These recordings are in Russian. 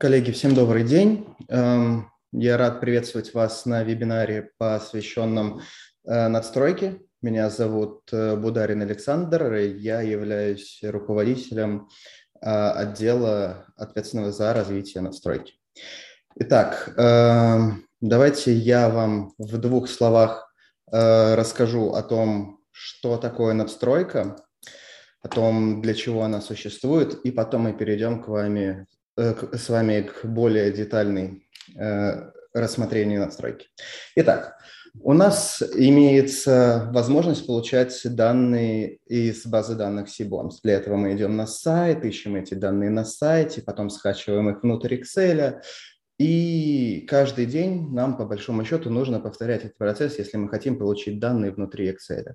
Коллеги, всем добрый день. Эм, я рад приветствовать вас на вебинаре, посвященном э, надстройке. Меня зовут э, Бударин Александр, я являюсь руководителем э, отдела, ответственного за развитие надстройки. Итак, эм, давайте я вам в двух словах расскажу о том, что такое надстройка, о том, для чего она существует, и потом мы перейдем к вами с вами к более детальной э, рассмотрению настройки. Итак, у нас имеется возможность получать данные из базы данных Sibons. Для этого мы идем на сайт, ищем эти данные на сайте, потом скачиваем их внутрь Excel, и каждый день нам, по большому счету, нужно повторять этот процесс, если мы хотим получить данные внутри Excel.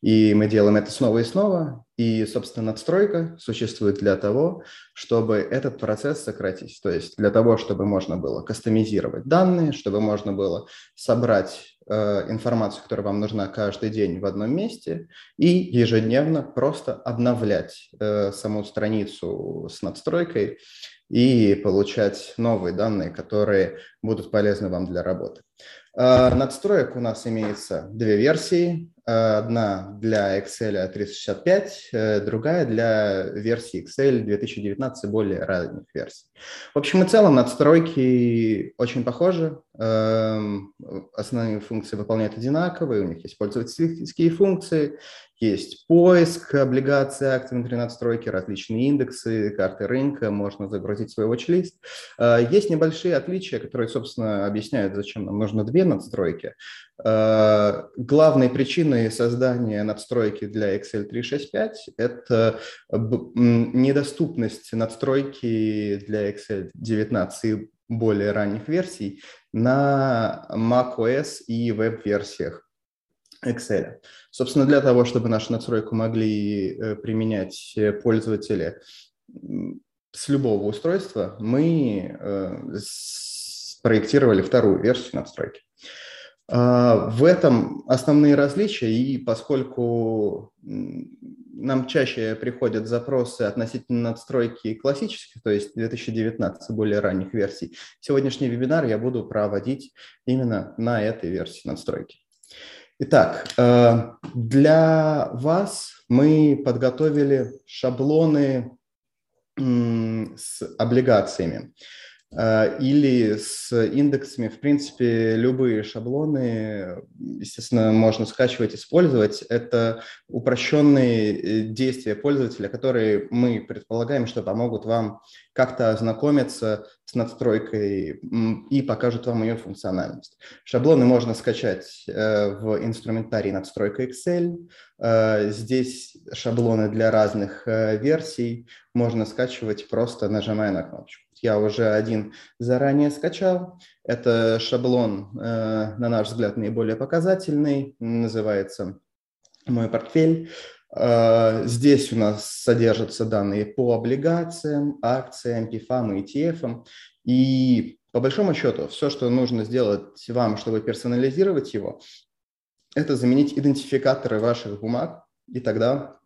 И мы делаем это снова и снова. И, собственно, надстройка существует для того, чтобы этот процесс сократить. То есть для того, чтобы можно было кастомизировать данные, чтобы можно было собрать э, информацию, которая вам нужна каждый день в одном месте, и ежедневно просто обновлять э, саму страницу с надстройкой и получать новые данные, которые будут полезны вам для работы. А, надстроек у нас имеется две версии. Одна для Excel 365, э, другая для версии Excel 2019 более ранних версий. В общем и целом надстройки очень похожи. Эм, основные функции выполняют одинаковые, у них есть пользовательские функции, есть поиск облигаций, акций внутри надстройки, различные индексы, карты рынка, можно загрузить свой watch-лист. Э, есть небольшие отличия, которые, собственно, объясняют, зачем нам нужно две надстройки. Э, главной причиной создания надстройки для Excel 365 – это недоступность надстройки для Excel 19 и более ранних версий на macOS и веб-версиях Excel. Собственно, для того, чтобы нашу надстройку могли э, применять пользователи с любого устройства, мы э, спроектировали вторую версию надстройки. А, в этом основные различия, и поскольку нам чаще приходят запросы относительно надстройки классических, то есть 2019 более ранних версий, сегодняшний вебинар я буду проводить именно на этой версии надстройки. Итак, э, для вас мы подготовили шаблоны с облигациями. Э, или с индексами. В принципе, любые шаблоны, естественно, можно скачивать, использовать. Это упрощенные э, действия пользователя, которые мы предполагаем, что помогут вам как-то ознакомиться с надстройкой и покажут вам ее функциональность. Шаблоны можно скачать э, в инструментарии надстройка Excel. Здесь шаблоны для разных версий можно скачивать просто нажимая на кнопочку я уже один заранее скачал. Это шаблон, э, на наш взгляд, наиболее показательный, называется «Мой портфель». Э, здесь у нас содержатся данные по облигациям, акциям, PFAM и ETF. И по большому счету, все, что нужно сделать вам, чтобы персонализировать его, это заменить идентификаторы ваших бумаг, и тогда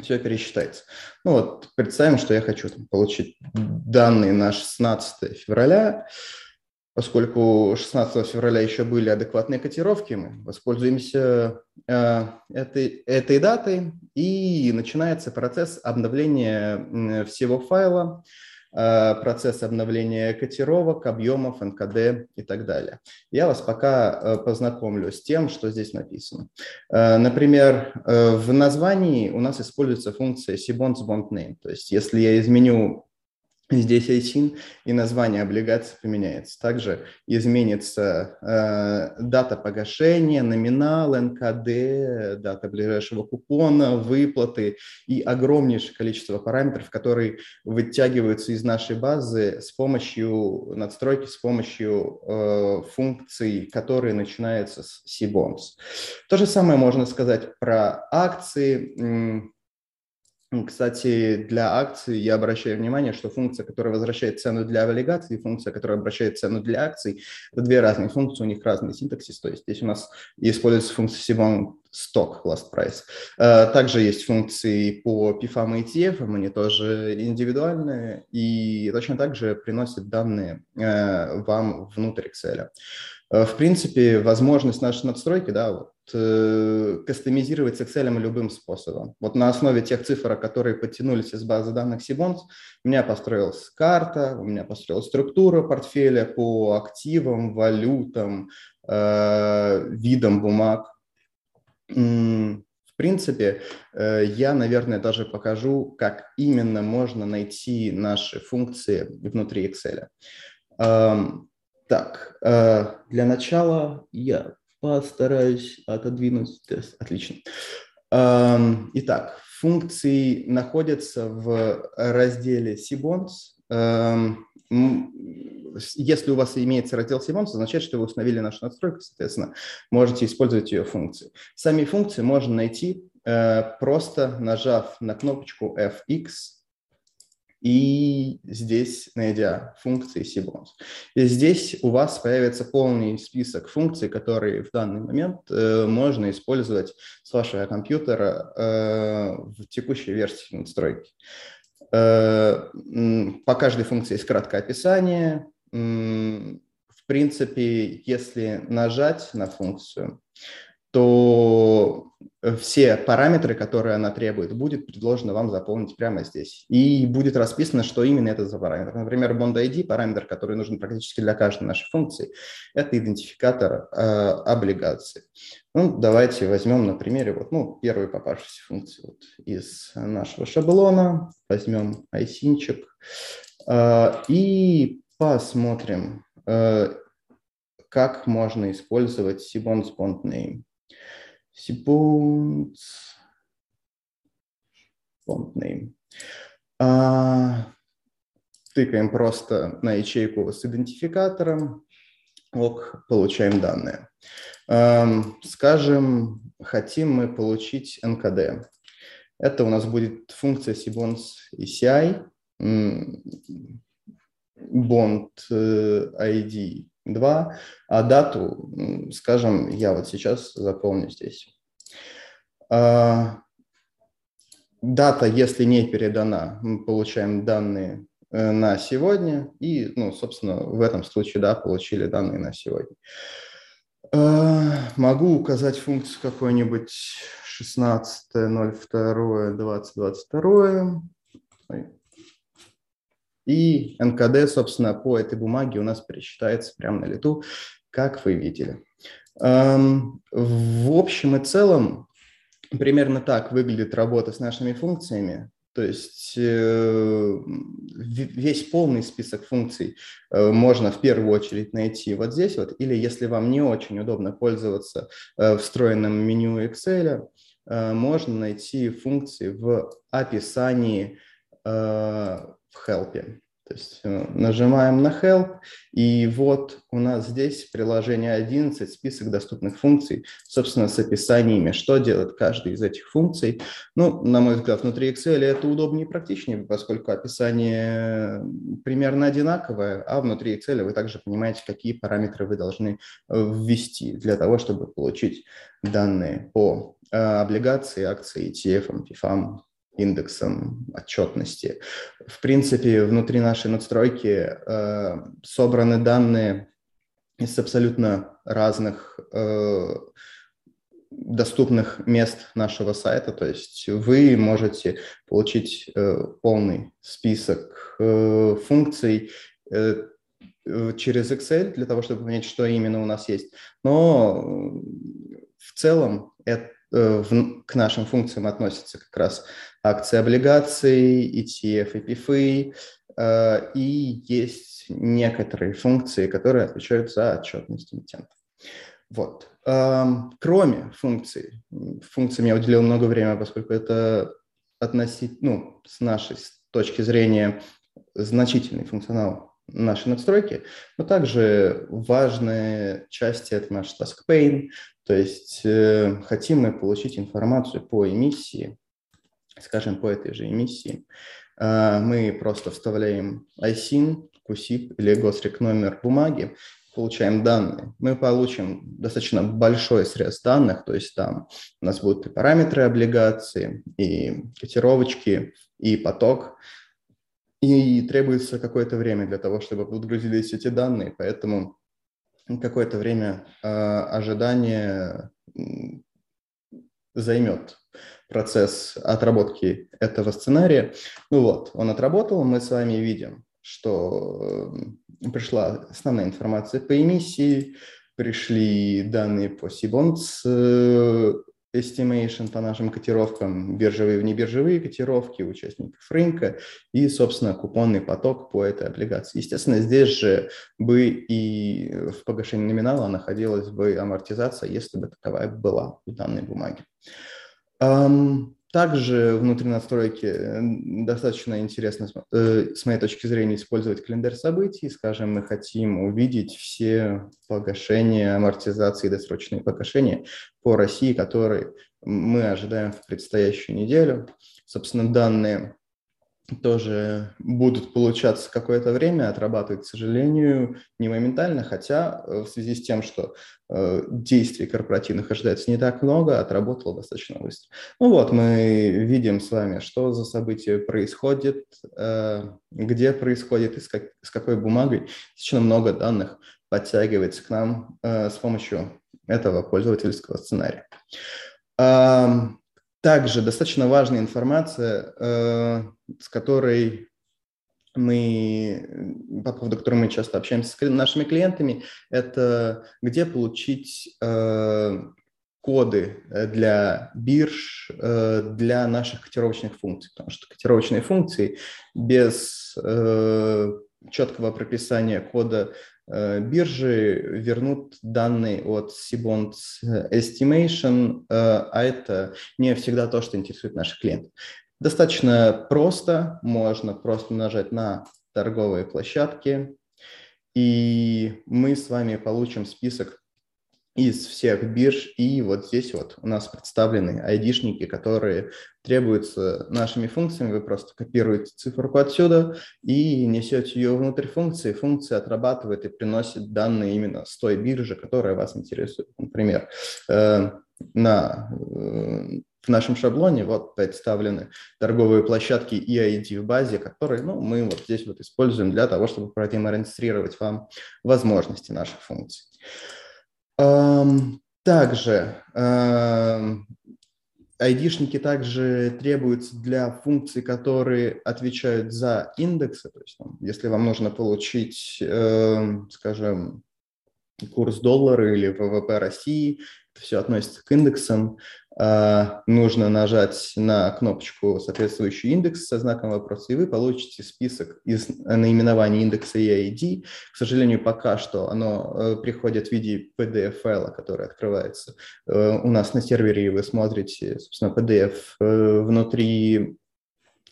все пересчитается. Ну вот, представим, что я хочу там, получить данные на 16 февраля. Поскольку 16 февраля еще были адекватные котировки, мы воспользуемся э, этой, этой датой, и начинается процесс обновления всего файла. Э, процесс обновления котировок, объемов, НКД и так далее. Я вас пока э, познакомлю с тем, что здесь написано. Э, например, в названии у нас используется функция Cbonds Bond Name. То есть если я изменю Здесь ISIN и название облигации поменяется. Также изменится э, дата погашения, номинал, НКД, дата ближайшего купона, выплаты и огромнейшее количество параметров, которые вытягиваются из нашей базы с помощью надстройки, с помощью э, функций, которые начинаются с CBONS. То же самое можно сказать про акции, Кстати, для акций я обращаю внимание, что функция, которая возвращает цену для облигаций, и функция, которая обращает цену для акций, это две разные функции, у них разный синтаксис. То есть здесь у нас используется функция Sibon Stock Last Price. Э, также есть функции по PFAM и ETF, они тоже индивидуальные и точно так же приносят данные э, вам внутрь Excel. Э, в принципе, возможность нашей надстройки, да, вот, э, кастомизировать с Excel любым способом. Вот на основе тех цифр, которые подтянулись из базы данных Sibons, у меня построилась карта, у меня построилась структура портфеля по активам, валютам, э, видам бумаг. В принципе, э, я, наверное, даже покажу, как именно можно найти наши функции внутри Excel. Эм, так, для начала я постараюсь отодвинуть. Отлично. Итак, функции находятся в разделе Sibons. Если у вас имеется раздел Sibons, означает, что вы установили нашу настройку, соответственно, можете использовать ее функции. Сами функции можно найти, э, просто нажав на кнопочку FX и здесь найдя функции. И здесь у вас появится полный список функций, которые в данный момент э, можно использовать с вашего компьютера э, в текущей версии настройки. Э, по каждой функции есть краткое описание. В принципе, если нажать на функцию, то все параметры, которые она требует, будет предложено вам заполнить прямо здесь. И будет расписано, что именно это за параметр. Например, Bond ID, параметр, который нужен практически для каждой нашей функции, это идентификатор э, облигаций. Ну, давайте возьмем на примере вот, ну, первую попавшуюся функцию вот, из нашего шаблона. Возьмем айсинчик э, и посмотрим, э, как можно использовать Sibon's Bond Name. Sequence font name. А, тыкаем просто на ячейку с идентификатором, ок, получаем данные. А, скажем, хотим мы получить NKD. Это у нас будет функция Sibons ECI, bond э, ID 2, а дату, скажем, я вот сейчас запомню здесь. А, дата, если не передана, мы получаем данные э, на сегодня, и, ну, собственно, в этом случае, да, получили данные на сегодня. А, могу указать функцию какой-нибудь 16.02.2022. И НКД, собственно, по этой бумаге у нас пересчитается прямо на лету, как вы видели. В общем и целом, примерно так выглядит работа с нашими функциями. То есть э, весь полный список функций э, можно в первую очередь найти вот здесь вот, или если вам не очень удобно пользоваться э, встроенным меню Excel, можно найти функции в описании в help. То есть э, нажимаем на Help, и вот у нас здесь приложение 11, список доступных функций, собственно, с описаниями, что делает каждая из этих функций. Ну, на мой взгляд, внутри Excel это удобнее и практичнее, поскольку описание примерно одинаковое, а внутри Excel вы также понимаете, какие параметры вы должны э, ввести для того, чтобы получить данные по э, облигации, акции, ETF, PFAM, индексом отчетности. В принципе, внутри нашей надстройки э, собраны данные из абсолютно разных э, доступных мест нашего сайта, то есть вы можете получить э, полный список э, функций э, через Excel для того, чтобы понять, что именно у нас есть. Но в целом это Э, в, к нашим функциям относятся как раз акции облигаций, ETF и PIFы, э, и есть некоторые функции, которые отвечают за отчетность эмитентов. Вот. Эм, кроме функций, функциям я уделил много времени, поскольку это относить, ну, с нашей точки зрения значительный функционал нашей надстройки, но также важная часть – это наш task pane, то есть э, хотим мы получить информацию по эмиссии, скажем, по этой же эмиссии, э, мы просто вставляем ISIN, QSIP или госрек номер бумаги, получаем данные, мы получим достаточно большой срез данных, то есть там у нас будут и параметры облигации, и котировочки, и поток, и требуется какое-то время для того, чтобы подгрузились эти данные, поэтому какое-то время э, ожидания займет процесс отработки этого сценария. Ну вот, он отработал, мы с вами видим, что э, пришла основная информация по эмиссии, пришли данные по Сибонс э, estimation по нашим котировкам, биржевые и внебиржевые котировки участников рынка и, собственно, купонный поток по этой облигации. Естественно, здесь же бы и в погашении номинала находилась бы амортизация, если бы таковая была у данной бумаги. Также внутри настройки э, достаточно интересно, э, с моей точки зрения, использовать календарь событий. Скажем, мы хотим увидеть все погашения, амортизации, досрочные погашения по России, которые мы ожидаем в предстоящую неделю. Собственно, данные тоже будут получаться какое-то время, отрабатывать, к сожалению, не моментально, хотя э, в связи с тем, что э, действий корпоративных ожидается не так много, отработало достаточно быстро. Ну вот, мы видим с вами, что за событие происходит, э, где происходит и с, как, с какой бумагой. Достаточно много данных подтягивается к нам э, с помощью этого пользовательского сценария. Также достаточно важная информация, э, с которой мы, по поводу которой мы часто общаемся с нашими клиентами, это где получить э, коды для бирж, э, для наших котировочных функций, потому что котировочные функции без четкого прописания кода Э, биржи вернут данные от Seabond Estimation, э, а это не всегда то, что интересует наших клиентов. Достаточно просто, можно просто нажать на торговые площадки, и мы с вами получим список из всех бирж, и вот здесь вот у нас представлены айдишники, которые требуются нашими функциями. Вы просто копируете циферку отсюда и несете ее внутрь функции. Функция отрабатывает и приносит данные именно с той биржи, которая вас интересует. Например, э, на, э, в нашем шаблоне вот представлены торговые площадки и ID в базе, которые ну, мы вот здесь вот используем для того, чтобы продемонстрировать вам возможности наших функций. Также айдишники также требуются для функций, которые отвечают за индексы. То есть, если вам нужно получить, скажем, курс доллара или ВВП России, все относится к индексам, а, нужно нажать на кнопочку соответствующий индекс со знаком вопроса, и вы получите список из наименований индекса и ID. К сожалению, пока что оно э, приходит в виде PDF-файла, который открывается э, у нас на сервере, и вы смотрите, собственно, PDF э, внутри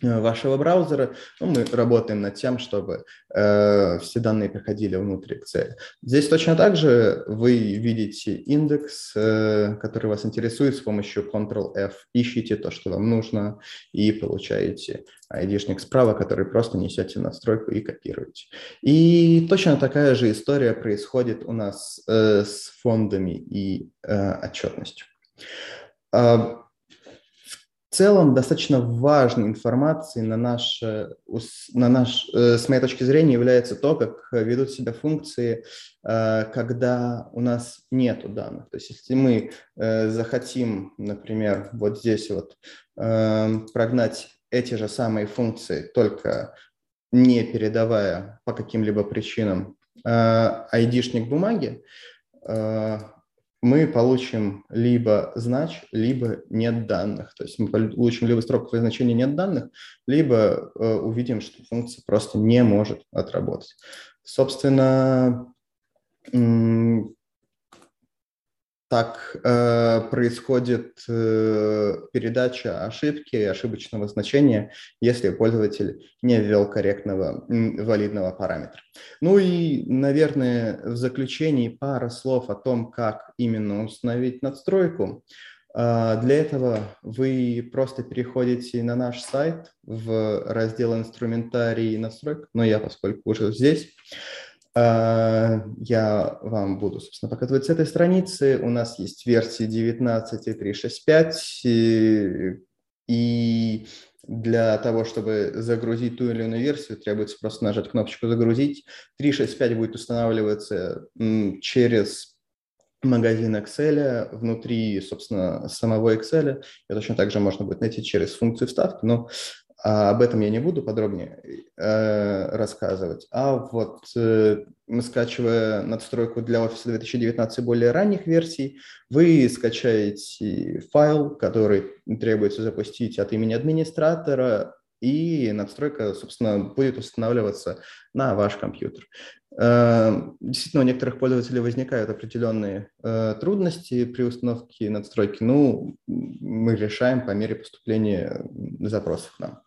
вашего браузера. Ну, мы работаем над тем, чтобы э, все данные приходили внутрь Excel. Здесь точно так же вы видите индекс, э, который вас интересует с помощью Ctrl-F. Ищите то, что вам нужно, и получаете ID-шник справа, который просто несете настройку и копируете. И точно такая же история происходит у нас э, с фондами и э, отчетностью. А, целом достаточно важной информацией на наш, на наш, э, с моей точки зрения является то, как ведут себя функции, э, когда у нас нет данных. То есть если мы э, захотим, например, вот здесь вот прогнать эти же самые функции, только не передавая по каким-либо причинам ID-шник бумаги, мы получим либо знач, либо нет данных. То есть мы получим либо строковое значение нет данных, либо э, увидим, что функция просто не может отработать. Собственно, так э, происходит э, передача ошибки, ошибочного значения, если пользователь не ввел корректного валидного параметра. Ну и, наверное, в заключении пара слов о том, как именно установить надстройку. А, для этого вы просто переходите на наш сайт в раздел «Инструментарий и настройка», но я, поскольку уже здесь, я вам буду, собственно, показывать с этой страницы. У нас есть версии 19.365, и для того, чтобы загрузить ту или иную версию, требуется просто нажать кнопочку «Загрузить». 3.6.5 будет устанавливаться через магазин Excel, внутри, собственно, самого Excel. И точно так же можно будет найти через функцию вставки, но а об этом я не буду подробнее э, рассказывать. А вот э, скачивая надстройку для Office 2019 более ранних версий, вы скачаете файл, который требуется запустить от имени администратора, и надстройка, собственно, будет устанавливаться на ваш компьютер. Э, действительно, у некоторых пользователей возникают определенные э, трудности при установке надстройки. Ну, мы решаем по мере поступления запросов нам.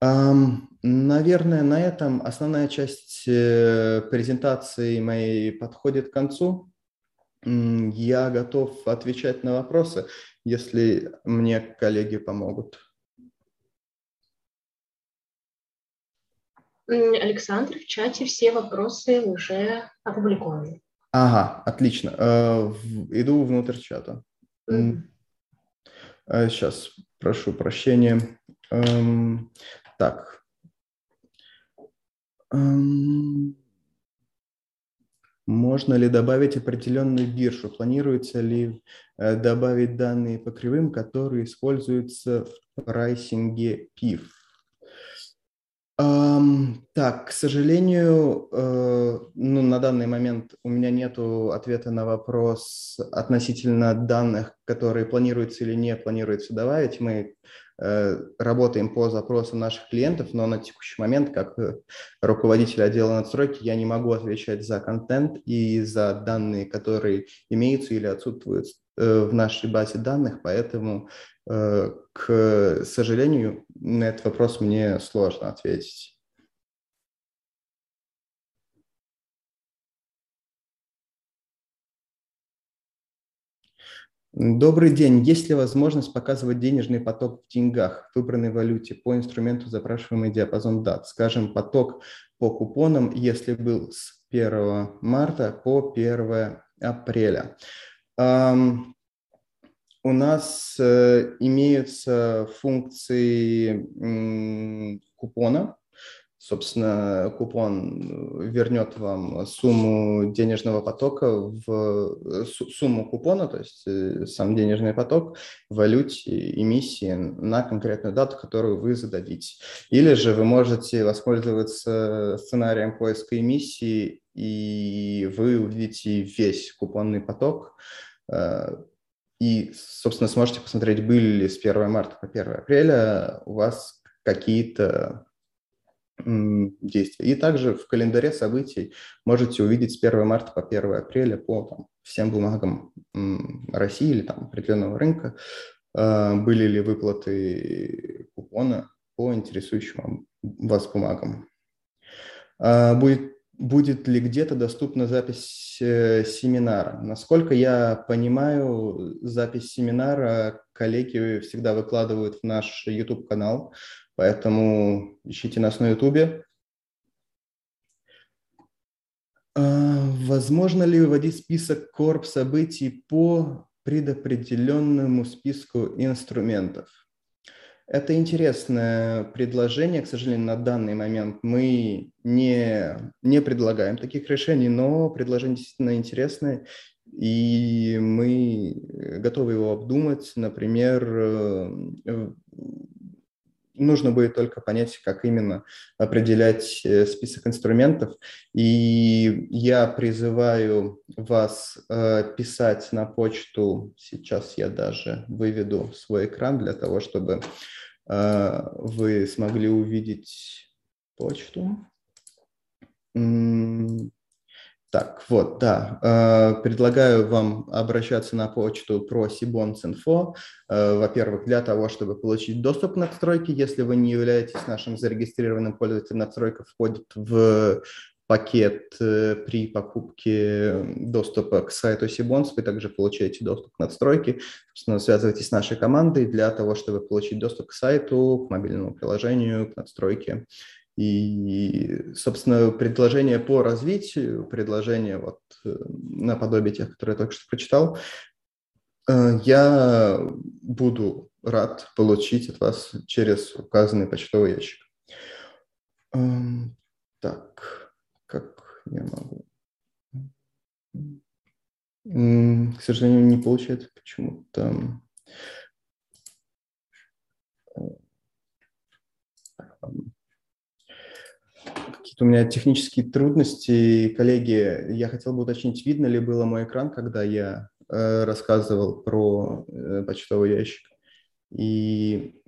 Наверное, на этом основная часть э, презентации моей подходит к концу. Я готов отвечать на вопросы, если мне коллеги помогут. Александр, в чате все вопросы уже опубликованы. Ага, отлично. Э, иду внутрь чата. Mm. Сейчас, прошу прощения. Эм, так. Эм, можно ли добавить определенную биржу? Планируется ли э, добавить данные по кривым, которые используются в прайсинге PIF? Um, так, к сожалению, uh, ну, на данный момент у меня нет ответа на вопрос относительно данных, которые планируется или не планируется добавить. Мы работаем по запросам наших клиентов, но на текущий момент, как э, руководитель отдела надстройки, я не могу отвечать за контент и за данные, которые имеются или отсутствуют э, в нашей базе данных, поэтому, к сожалению, на этот вопрос мне сложно ответить. Добрый день. Есть ли возможность показывать денежный поток в деньгах в выбранной валюте по инструменту запрашиваемый диапазон дат? Скажем, поток по купонам, если был с 1 марта по 1 апреля. Um, у нас uh, имеются функции um, купона, собственно, купон вернет вам сумму денежного потока в сумму купона, то есть э, сам денежный поток в валюте эмиссии на конкретную дату, которую вы зададите. Или же вы можете воспользоваться сценарием поиска эмиссии, и вы увидите весь купонный поток, э, и, собственно, сможете посмотреть, были ли с 1 марта по 1 апреля у вас какие-то действия. И также в календаре событий можете увидеть с 1 марта по 1 апреля по там, всем бумагам России или там, определенного рынка, а, были ли выплаты купона по интересующим вас бумагам. А, будет, будет ли где-то доступна запись э, семинара? Насколько я понимаю, запись семинара коллеги всегда выкладывают в наш YouTube-канал, Поэтому ищите нас на Ютубе. А, возможно ли выводить список корп событий по предопределенному списку инструментов? Это интересное предложение. К сожалению, на данный момент мы не, не предлагаем таких решений, но предложение действительно интересное, и мы готовы его обдумать. Например, э, нужно будет только понять, как именно определять э, список инструментов. И я призываю вас э, писать на почту. Сейчас я даже выведу свой экран для того, чтобы э, вы смогли увидеть почту. Так, вот, да. Э, предлагаю вам обращаться на почту про Sibons.info. Э, во-первых, для того, чтобы получить доступ к надстройке, если вы не являетесь нашим зарегистрированным пользователем, надстройка входит в пакет э, при покупке доступа к сайту Сибонс, вы также получаете доступ к надстройке. Собственно, связывайтесь с нашей командой для того, чтобы получить доступ к сайту, к мобильному приложению, к надстройке. И, собственно, предложение по развитию, предложение вот э, наподобие тех, которые я только что прочитал, э, я буду рад получить от вас через указанный почтовый ящик. Эм, так, как я могу? К сожалению, не получается почему-то. Какие-то у меня технические трудности. Коллеги, я хотел бы уточнить, видно ли было мой экран, когда я э, рассказывал про э, почтовый ящик? И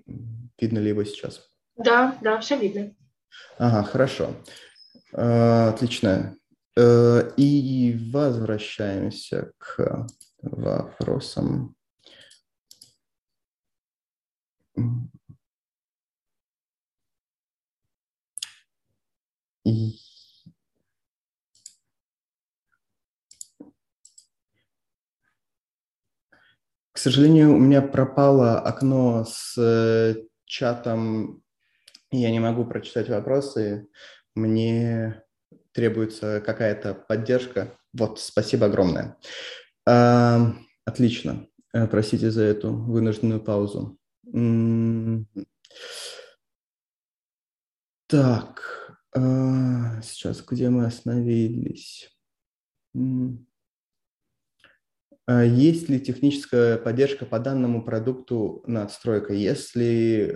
видно ли его сейчас? Да, да, все видно. Ага, хорошо. Э, отлично. Э, и возвращаемся к вопросам. И К сожалению, у меня пропало окно с э, чатом, я не могу прочитать вопросы. Мне требуется какая-то поддержка. Вот, спасибо огромное. А, отлично. Э, простите за эту вынужденную паузу. Так, сейчас где мы остановились? А есть ли техническая поддержка по данному продукту надстройка, если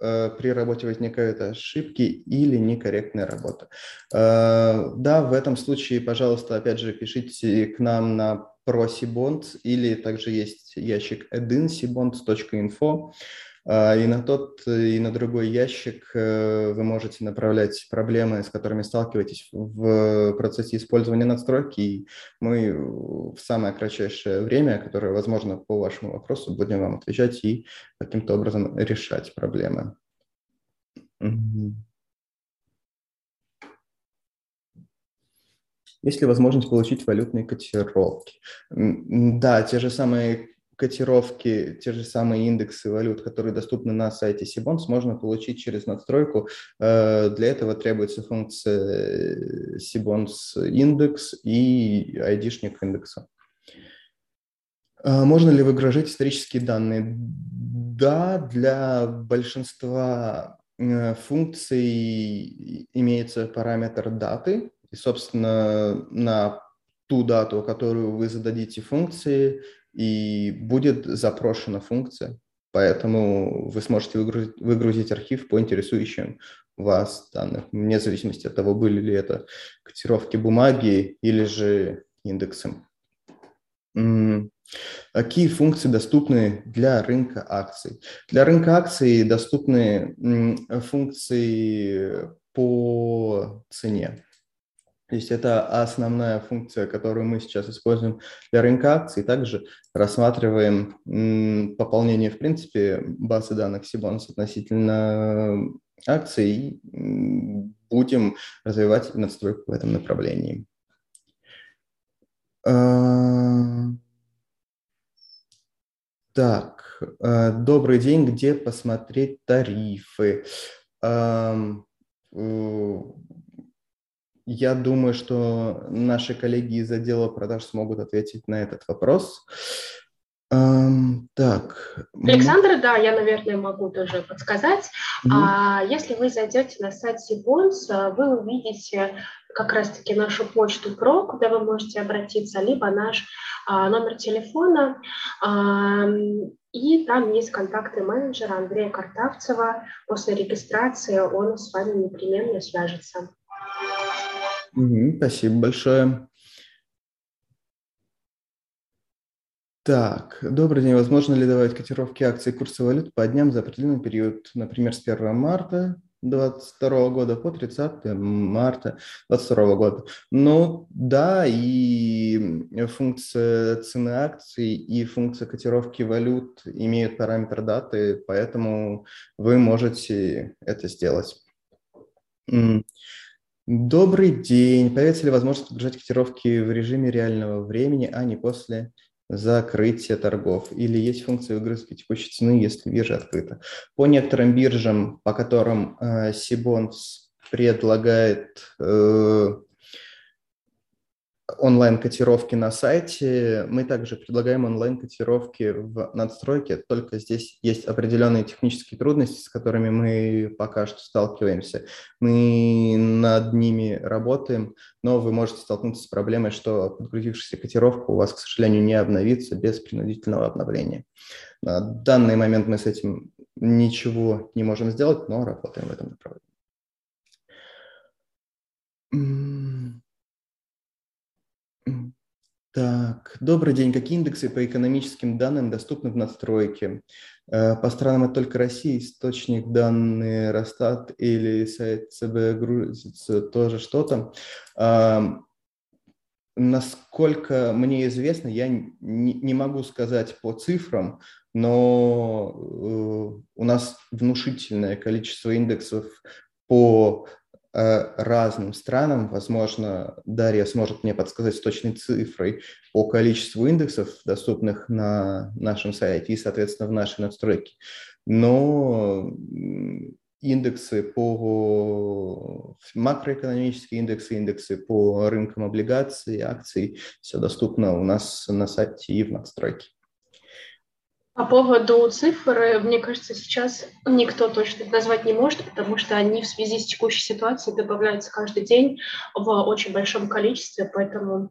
э, при работе возникают ошибки или некорректная работа? Э, да, в этом случае, пожалуйста, опять же, пишите к нам на ProSibond или также есть ящик edinsibond.info. А, и на тот, и на другой ящик э, вы можете направлять проблемы, с которыми сталкиваетесь в процессе использования надстройки. И мы в самое кратчайшее время, которое возможно по вашему вопросу, будем вам отвечать и каким-то образом решать проблемы. Есть ли возможность получить валютные котировки? Да, те же самые котировки, те же самые индексы валют, которые доступны на сайте Sibons, можно получить через надстройку. Э, для этого требуется функция Sibons индекс и ID-шник индекса. Э, можно ли выгружать исторические данные? Да, для большинства э, функций имеется параметр даты, и, собственно, на ту дату, которую вы зададите функции, и будет запрошена функция, поэтому вы сможете выгрузить, выгрузить архив по интересующим вас данных, вне зависимости от того, были ли это котировки бумаги или же индексы. Какие функции доступны для рынка акций? Для рынка акций доступны функции по цене. То есть это основная функция, которую мы сейчас используем для рынка акций. Также рассматриваем пополнение, в принципе, базы данных Сибонс относительно акций и будем развивать надстройку в этом направлении. А, так, а, добрый день, где посмотреть тарифы? Я думаю, что наши коллеги из отдела продаж смогут ответить на этот вопрос. Um, так. Александр, да, я, наверное, могу тоже подсказать. Mm-hmm. А, если вы зайдете на сайт Сибонс, вы увидите как раз-таки нашу почту ПРО, куда вы можете обратиться, либо наш а, номер телефона. А, и там есть контакты менеджера Андрея Картавцева. После регистрации он с вами непременно свяжется. Спасибо большое. Так, добрый день. Возможно ли добавить котировки акций курса валют по дням за определенный период, например, с 1 марта 2022 года по 30 марта 2022 года. Ну да, и функция цены акций и функция котировки валют имеют параметр даты, поэтому вы можете это сделать. Добрый день. Появится ли возможность подгружать котировки в режиме реального времени, а не после закрытия торгов? Или есть функция выгрузки текущей цены, если биржа открыта? По некоторым биржам, по которым э, Сибонс предлагает э, онлайн-котировки на сайте. Мы также предлагаем онлайн-котировки в надстройке, только здесь есть определенные технические трудности, с которыми мы пока что сталкиваемся. Мы над ними работаем, но вы можете столкнуться с проблемой, что подгрузившаяся котировка у вас, к сожалению, не обновится без принудительного обновления. На данный момент мы с этим ничего не можем сделать, но работаем в этом направлении. Так, добрый день. Какие индексы по экономическим данным доступны в надстройке? Э, по странам это только Россия, источник данные Росстат или сайт ЦБ грузится тоже что-то. Насколько мне известно, я не могу сказать по цифрам, но э, у нас внушительное количество индексов по разным странам. Возможно, Дарья сможет мне подсказать с точной цифрой по количеству индексов, доступных на нашем сайте и, соответственно, в нашей настройке. Но индексы по макроэкономические индексы, индексы по рынкам облигаций, акций, все доступно у нас на сайте и в настройке. По поводу цифр, мне кажется, сейчас никто точно назвать не может, потому что они в связи с текущей ситуацией добавляются каждый день в очень большом количестве, поэтому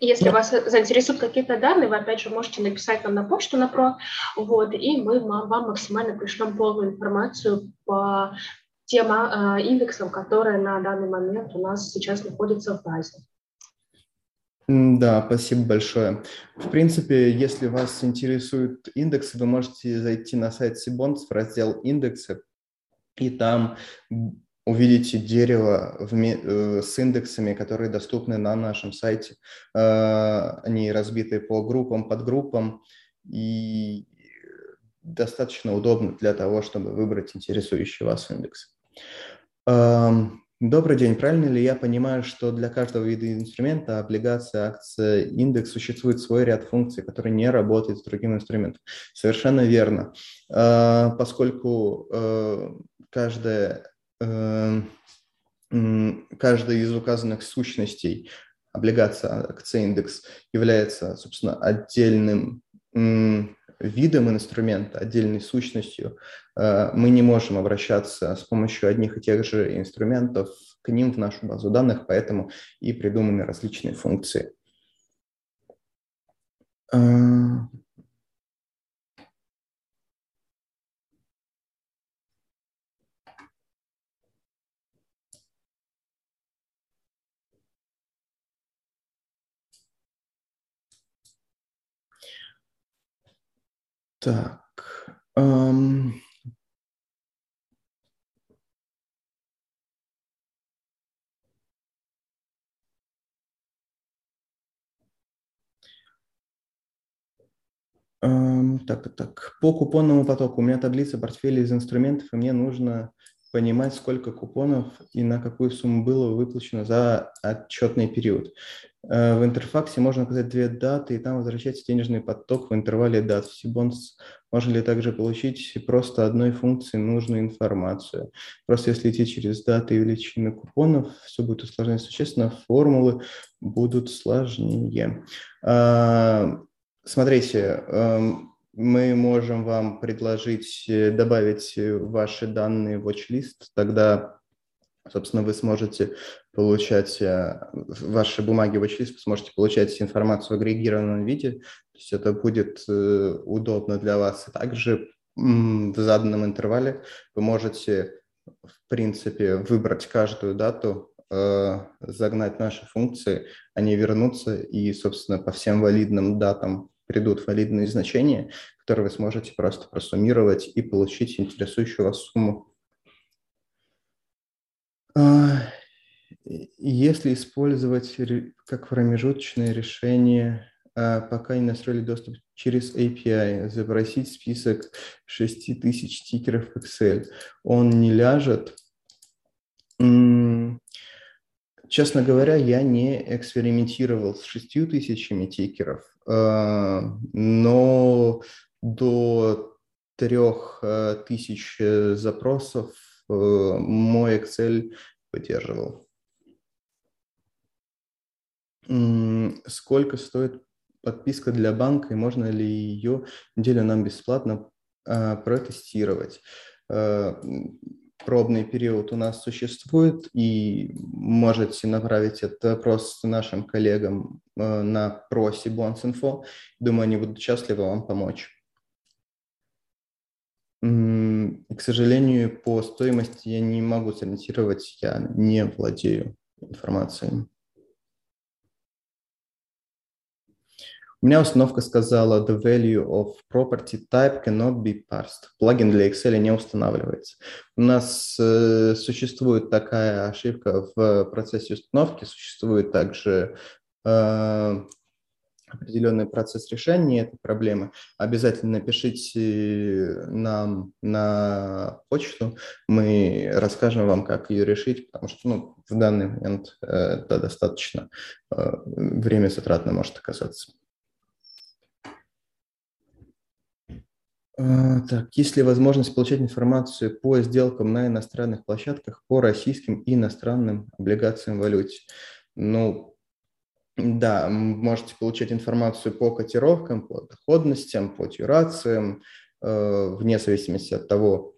если вас заинтересуют какие-то данные, вы опять же можете написать нам на почту на про, вот, и мы вам максимально пришлем полную информацию по тем а, индексам, которые на данный момент у нас сейчас находятся в базе. Да, спасибо большое. В принципе, если вас интересуют индексы, вы можете зайти на сайт Сибонс в раздел «Индексы», и там увидите дерево э, с индексами, которые доступны на нашем сайте. Э, они разбиты по группам, подгруппам, и достаточно удобно для того, чтобы выбрать интересующий вас индекс. Добрый день. Правильно ли я понимаю, что для каждого вида инструмента, облигация, акция, индекс, существует свой ряд функций, которые не работают с другим инструментом? Совершенно верно. А, поскольку э, каждая, э, каждая из указанных сущностей, облигация, акция, индекс, является, собственно, отдельным видом инструмента, отдельной сущностью, э, мы не можем обращаться с помощью одних и тех же инструментов к ним в нашу базу данных, поэтому и придуманы различные функции. Так. Эм... Эм, так, так. По купонному потоку у меня таблица портфеля из инструментов, и мне нужно понимать, сколько купонов и на какую сумму было выплачено за отчетный период. Э, в интерфаксе можно указать две даты, и там возвращается денежный поток в интервале дат. В Сибонс можно ли также получить просто одной функции нужную информацию. Просто если идти через даты и величины купонов, все будет усложнять существенно, формулы будут сложнее. Э, смотрите, эм, мы можем вам предложить э, добавить э, ваши данные в watch-лист, тогда, собственно, вы сможете получать э, ваши бумаги в watch-лист, вы сможете получать информацию в агрегированном виде, то есть это будет удобно для вас. Также в заданном интервале вы можете, в принципе, выбрать каждую дату, загнать наши функции, они вернутся и, собственно, по всем валидным датам придут валидные значения, которые вы сможете просто просуммировать и получить интересующую вас сумму. А, если использовать как промежуточное решение, а, пока не настроили доступ через API, запросить список 6000 стикеров Excel, он не ляжет. Честно говоря, я не экспериментировал с шестью тысячами тикеров, э, но до трех э, тысяч запросов мой Excel выдерживал. Сколько стоит подписка для банка, и можно ли ее неделю нам бесплатно протестировать? пробный период у нас существует, и можете направить этот вопрос нашим коллегам э, на проси Bonds.info. Думаю, они будут счастливы вам помочь. К сожалению, по стоимости я не могу сориентировать, я не владею информацией. У меня установка сказала the value of property type cannot be parsed. Плагин для Excel не устанавливается. У нас э, существует такая ошибка в процессе установки, существует также э, определенный процесс решения этой проблемы, обязательно пишите нам на почту, мы расскажем вам, как ее решить, потому что ну, в данный момент э, это достаточно э, время затратно может оказаться. А, так, есть ли возможность получать информацию по сделкам на иностранных площадках по российским и иностранным облигациям в валюте? Ну, да, можете получать информацию по котировкам, по доходностям, по дюрациям, э, вне зависимости от того,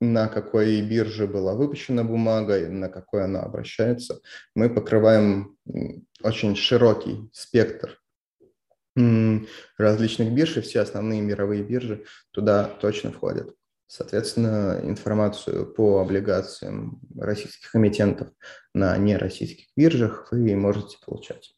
на какой бирже была выпущена бумага и на какой она обращается. Мы покрываем очень широкий спектр различных бирж, и все основные мировые биржи туда точно входят. Соответственно, информацию по облигациям российских эмитентов на нероссийских биржах вы можете получать.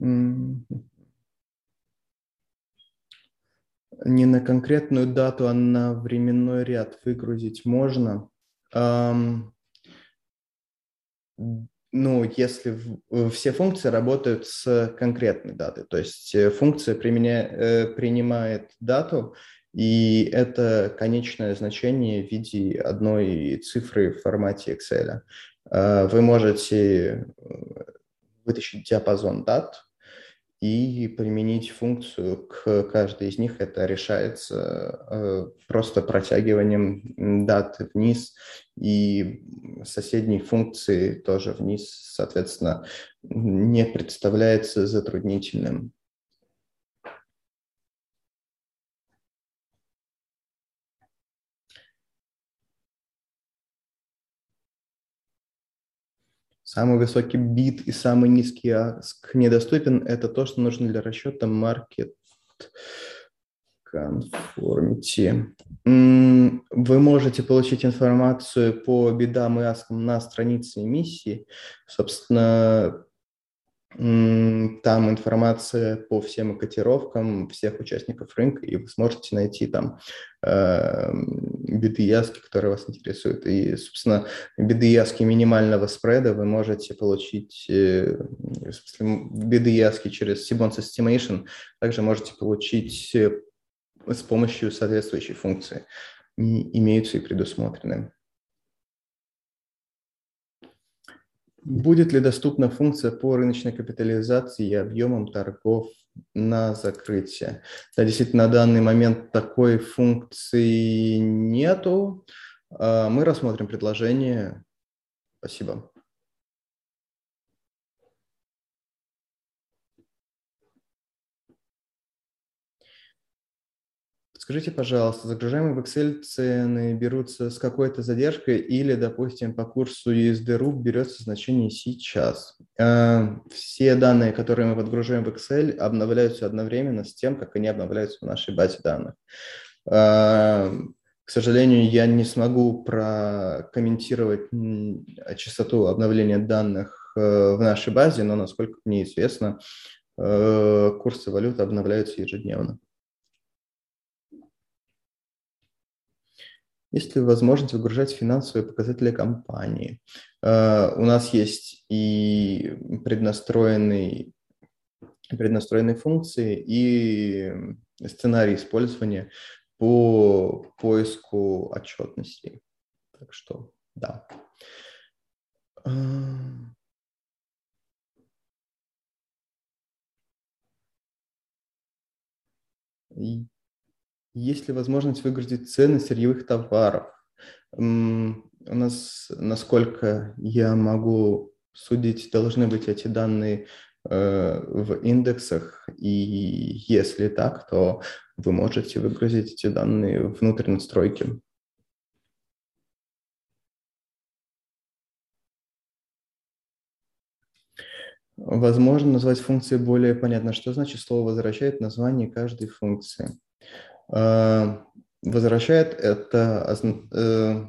Не на конкретную дату, а на временной ряд выгрузить можно. Ну, если все функции работают с конкретной датой, то есть э, функция применя, э, принимает дату, и это конечное значение в виде одной цифры в формате Excel. Вы можете э, вытащить диапазон дат, и применить функцию к каждой из них. Это решается э, просто протягиванием даты вниз и соседней функции тоже вниз, соответственно, не представляется затруднительным. Самый высокий бит и самый низкий аск недоступен. Это то, что нужно для расчета market conformity. Вы можете получить информацию по бедам и аскам на странице эмиссии. Собственно, там информация по всем котировкам всех участников рынка, и вы сможете найти там э, биды яски, которые вас интересуют. И, собственно, биды яски минимального спреда вы можете получить, э, биды яски через Sibon's Estimation также можете получить э, с помощью соответствующей функции. И имеются и предусмотрены. Будет ли доступна функция по рыночной капитализации и объемам торгов на закрытие? Да, действительно, на данный момент такой функции нету. А, мы рассмотрим предложение. Спасибо. Скажите, пожалуйста, загружаемые в Excel цены берутся с какой-то задержкой или, допустим, по курсу USD-RUB берется значение сейчас? Э, все данные, которые мы подгружаем в Excel, обновляются одновременно с тем, как они обновляются в нашей базе данных. Э, к сожалению, я не смогу прокомментировать частоту обновления данных э, в нашей базе, но, насколько мне известно, курсы валют обновляются ежедневно. Есть ли возможность выгружать финансовые показатели компании? Uh, у нас есть и преднастроенный преднастроенной функции и сценарий использования по поиску отчетностей. Так что, да. Есть ли возможность выгрузить цены сырьевых товаров? У нас, насколько я могу судить, должны быть эти данные э, в индексах, и если так, то вы можете выгрузить эти данные внутрь настройки. Возможно назвать функции более понятно. Что значит слово «возвращает» название каждой функции? А, возвращает – это э,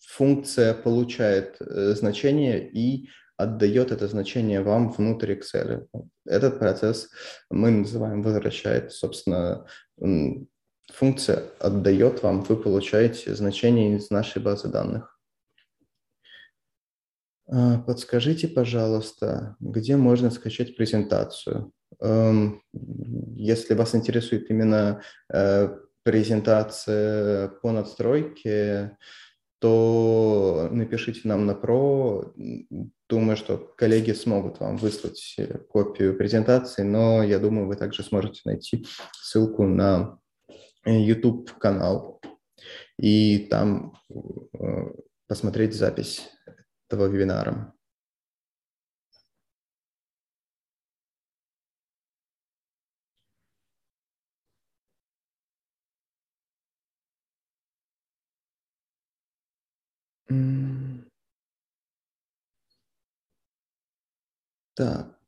функция получает э, значение и отдает это значение вам внутрь Excel. Этот процесс мы называем возвращает. Собственно, функция отдает вам, вы получаете значение из нашей базы данных. Подскажите, пожалуйста, где можно скачать презентацию? Эм, если вас интересует именно э, презентация по надстройке, то напишите нам на про. Думаю, что коллеги смогут вам выслать копию презентации, но я думаю, вы также сможете найти ссылку на YouTube-канал и там э, посмотреть запись этого вебинара. Так,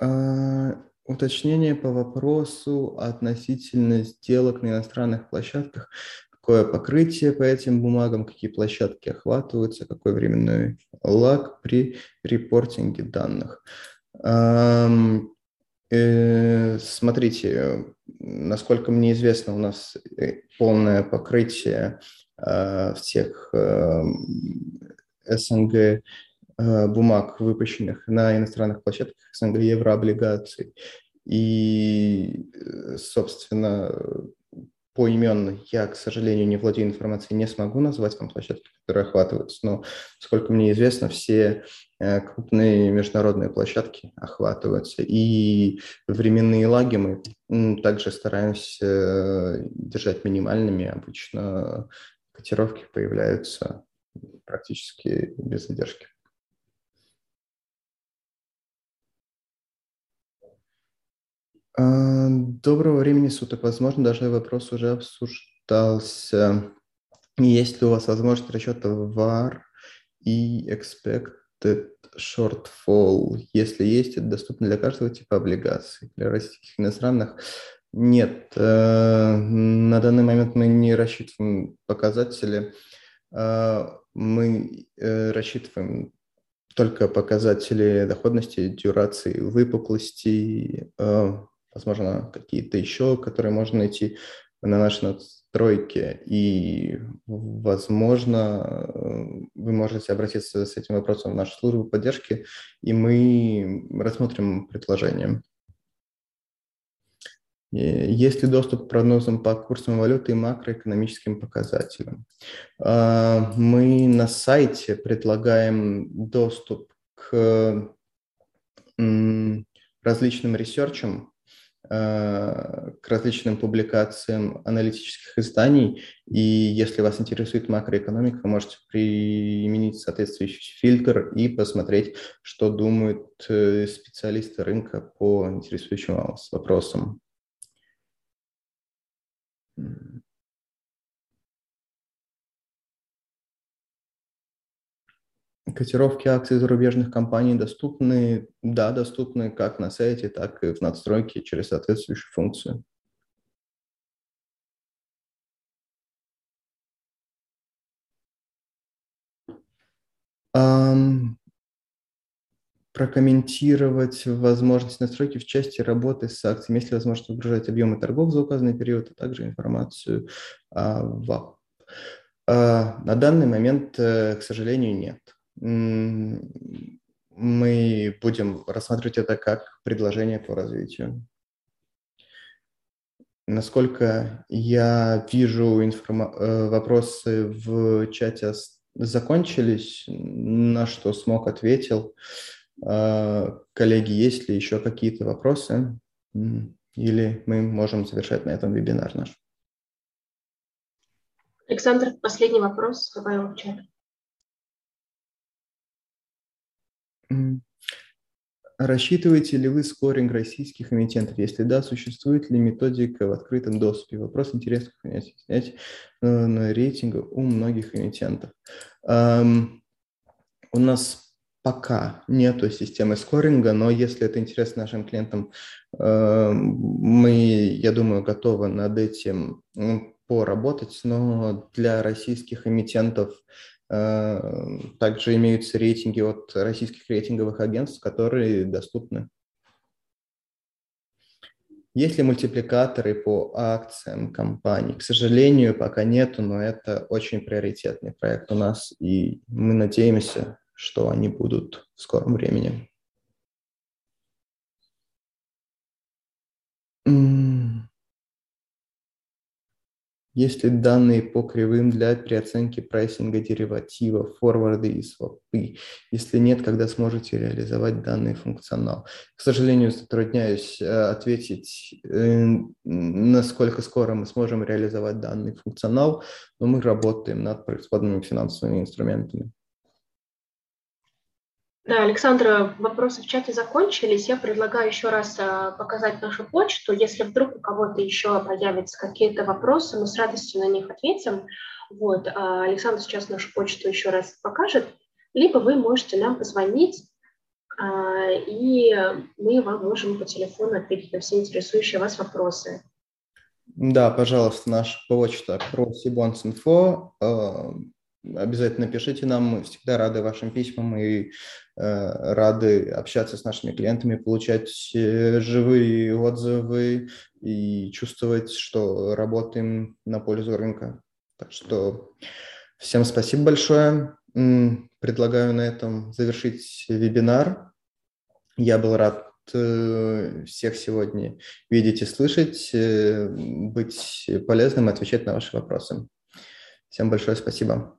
а, уточнение по вопросу относительно сделок на иностранных площадках какое покрытие по этим бумагам, какие площадки охватываются, какой временной лаг при репортинге данных. Э, смотрите, насколько мне известно, у нас э, полное покрытие а, всех СНГ а, бумаг, выпущенных на иностранных площадках СНГ еврооблигаций. И, э, собственно, поименно я, к сожалению, не владею информацией, не смогу назвать вам площадки, которые охватываются, но, сколько мне известно, все э, крупные международные площадки охватываются. И временные лаги мы также стараемся э, держать минимальными. Обычно котировки появляются практически без задержки. А, доброго времени суток. Возможно, даже вопрос уже обсуждался. Есть ли у вас возможность расчета VAR и expected shortfall? Если есть, это доступно для каждого типа облигаций. Для российских иностранных нет. Э, на данный момент мы не рассчитываем показатели. Э, мы э, рассчитываем только показатели доходности, дюрации, выпуклости, возможно, какие-то еще, которые можно найти на нашей надстройке. И, возможно, вы можете обратиться с этим вопросом в нашу службу поддержки, и мы рассмотрим предложение. Есть ли доступ к прогнозам по курсам валюты и макроэкономическим показателям? А, мы на сайте предлагаем доступ к различным ресерчам, Э, к различным публикациям аналитических изданий. И если вас интересует макроэкономика, вы можете применить соответствующий фильтр и посмотреть, что думают э, специалисты рынка по интересующим вас вопросам. Котировки акций зарубежных компаний доступны, да, доступны как на сайте, так и в надстройке через соответствующую функцию. Um, прокомментировать возможность настройки в части работы с акциями, есть ли возможность выгружать объемы торгов за указанный период, а также информацию uh, в Uh, на данный момент, uh, к сожалению, нет. мы будем рассматривать это как предложение по развитию. Насколько я вижу, информа- э, вопросы в чате закончились, на что смог ответил. А, коллеги, есть ли еще какие-то вопросы? Или мы можем завершать на этом вебинар наш? Александр, последний вопрос добавил в чат. Рассчитываете ли вы скоринг российских эмитентов? Если да, существует ли методика в открытом доступе? Вопрос интересно снять на рейтинга у многих эмитентов. Um, у нас пока нету системы скоринга, но если это интересно нашим клиентам, uh, мы, я думаю, готовы над этим поработать, но для российских эмитентов Э, также имеются рейтинги от российских рейтинговых агентств, которые доступны. Есть ли мультипликаторы по акциям компаний? К сожалению, пока нету, но это очень приоритетный проект у нас, и мы надеемся, что они будут в скором времени. Есть ли данные по кривым для переоценки прайсинга деривативов, форварды и свопы? Если нет, когда сможете реализовать данный функционал? К сожалению, затрудняюсь э, ответить, э, насколько скоро мы сможем реализовать данный функционал, но мы работаем над производными финансовыми инструментами. Да, Александра, вопросы в чате закончились. Я предлагаю еще раз а, показать нашу почту. Если вдруг у кого-то еще появятся какие-то вопросы, мы с радостью на них ответим. Вот, а Александр сейчас нашу почту еще раз покажет. Либо вы можете нам позвонить, а, и мы вам можем по телефону ответить на все интересующие вас вопросы. Да, пожалуйста, наша почта prosibons.info обязательно пишите нам, мы всегда рады вашим письмам и э, рады общаться с нашими клиентами, получать э, живые отзывы и чувствовать, что работаем на пользу рынка. Так что всем спасибо большое. Предлагаю на этом завершить вебинар. Я был рад э, всех сегодня видеть и слышать, быть полезным, отвечать на ваши вопросы. Всем большое спасибо.